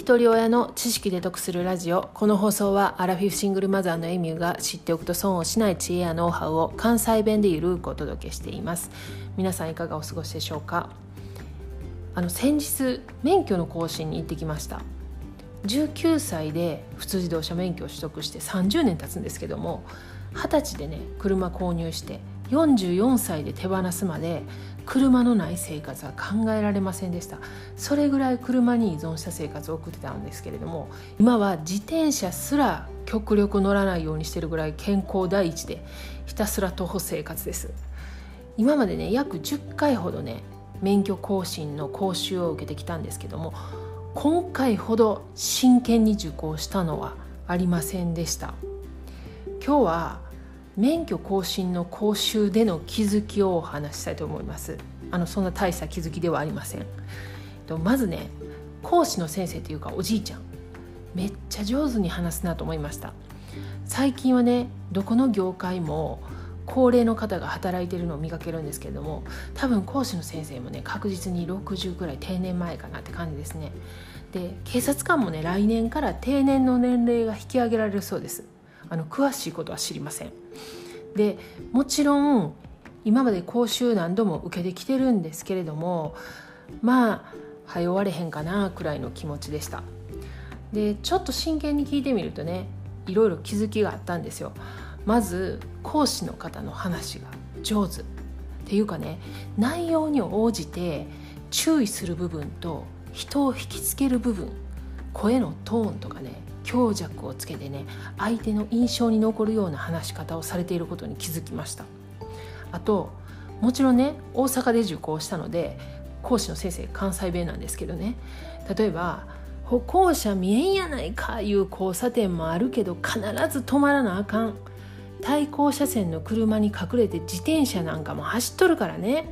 一人親の知識で得するラジオ。この放送はアラフィフシングルマザーのエミューが知っておくと損をしない知恵やノウハウを関西弁でゆるくお届けしています。皆さんいかがお過ごしでしょうか？あの先日免許の更新に行ってきました。19歳で普通自動車免許を取得して30年経つんですけども20歳でね車購入して44歳で手放すまで車のない生活は考えられませんでした。それぐらい車に依存した生活を送ってたんですけれども今は自転車すら極力乗らないようにしてるぐらい健康第一でひたすら徒歩生活です。今までね約10回ほどね免許更新の講習を受けてきたんですけども今回ほど真剣に受講したのはありませんでした。今日は免許更新の講習での気づきをお話ししたいと思います。あのそんな大した気づきではありません。とまずね講師の先生というかおじいちゃん。めっちゃ上手に話すなと思いました。最近はねどこの業界も高齢の方が働いてるのを見かけるんですけれども多分講師の先生もね確実に60ぐらい定年前かなって感じですねで警察官もね来年から定年の年齢が引き上げられるそうですあの詳しいことは知りません。でもちろん今まで講習何度も受けてきてるんですけれどもまあ早終われへんかなくらいの気持ちでした。でちょっと真剣に聞いてみるとねいろいろ気づきがあったんですよ。まず講師の方の話が上手っていうかね内容に応じて注意する部分と人を引きつける部分声のトーンとかね強弱をつけてね相手の印象に残るような話し方をされていることに気づきました。あともちろんね大阪で受講したので講師の先生関西弁なんですけどね。例えば「歩行者見えんやないか」いう交差点もあるけど必ず止まらなあかん。対向車線の車に隠れて自転車なんかも走っとるからね。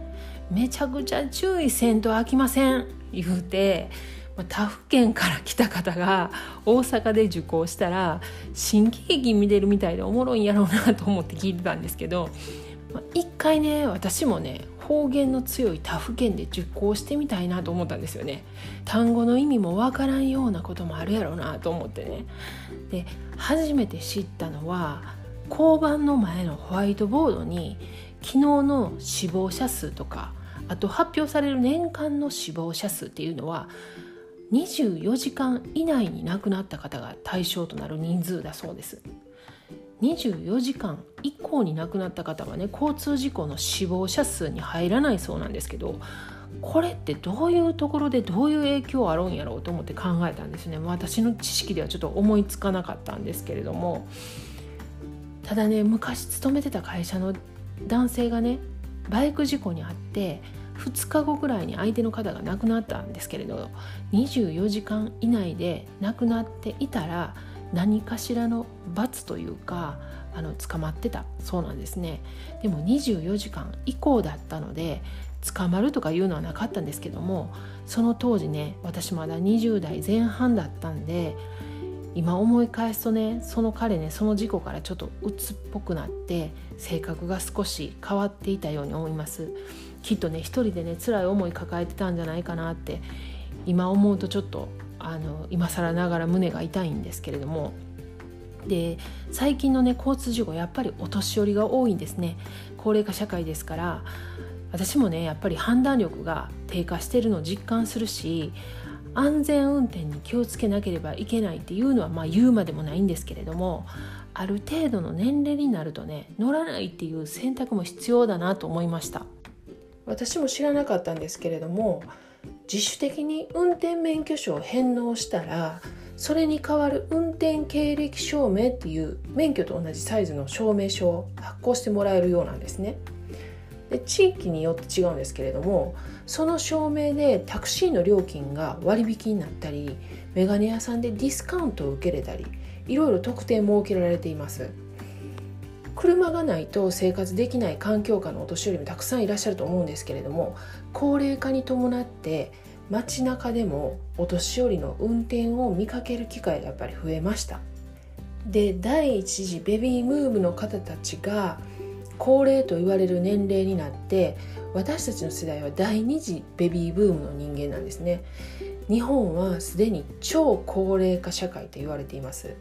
めちゃくちゃ注意せんと飽きません。言うて他府県から来た方が大阪で受講したら新喜劇見てるみたいでおもろいんやろうなと思って聞いてたんですけど一回ね私もね方言の強い他府県で受講してみたいなと思ったんですよね。単語の意味もわからんようなこともあるやろうなと思ってね。で初めて知ったのは交番の前のホワイトボードに昨日の死亡者数とかあと発表される年間の死亡者数っていうのは24時間以内に亡くなった方が対象となる人数だそうです。24時間以降に亡くなった方はね交通事故の死亡者数に入らないそうなんですけどこれってどういうところでどういう影響あるんやろうと思って考えたんですね。私の知識ではちょっと思いつかなかったんですけれども。ただね昔勤めてた会社の男性がねバイク事故に遭って2日後ぐらいに相手の方が亡くなったんですけれど24時間以内で亡くなっていたら何かしらの罰というかあの捕まってたそうなんですね。でも24時間以降だったので捕まるとかいうのはなかったんですけどもその当時ね私まだ20代前半だったんで今思い返すとねその彼ねその事故からちょっと鬱っぽくなって性格が少し変わっていたように思います。きっとね一人でね辛い思い抱えてたんじゃないかなって今思うとちょっとあの今更ながら胸が痛いんですけれども。で最近のね交通事故やっぱりお年寄りが多いんですね。高齢化社会ですから私もねやっぱり判断力が低下してるのを実感するし安全運転に気をつけなければいけないっていうのはまあ言うまでもないんですけれどもある程度の年齢になるとね乗らないっていう選択も必要だなと思いました私も知らなかったんですけれども自主的に運転免許証を返納したらそれに代わる運転経歴証明っていう免許と同じサイズの証明書を発行してもらえるようなんですね。で地域によって違うんですけれどもその証明でタクシーの料金が割引になったりメガネ屋さんでディスカウントを受けれたりいろいろ特典設けられています。車がないと生活できない環境下のお年寄りもたくさんいらっしゃると思うんですけれども高齢化に伴って街中でもお年寄りの運転を見かける機会がやっぱり増えました。で第一次ベビームーブの方たちが高齢と言われる年齢になって私たちの世代は第二次ベビーブームの人間なんですね。日本はすでに超高齢化社会と言われています。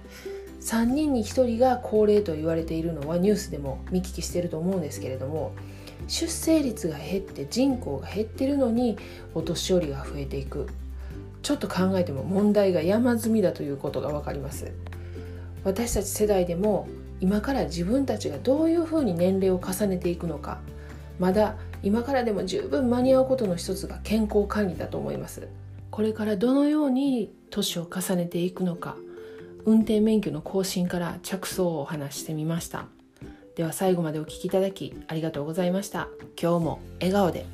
3人に1人が高齢と言われているのはニュースでも見聞きしていると思うんですけれども出生率が減って人口が減ってるのにお年寄りが増えていく。ちょっと考えても問題が山積みだということが分かります。私たち世代でも今から自分たちがどういうふうに年齢を重ねていくのかまだ今からでも十分間に合うことの一つが健康管理だと思います。これからどのように年を重ねていくのか運転免許の更新から着想をお話してみました。では最後までお聴きいただきありがとうございました。今日も笑顔で。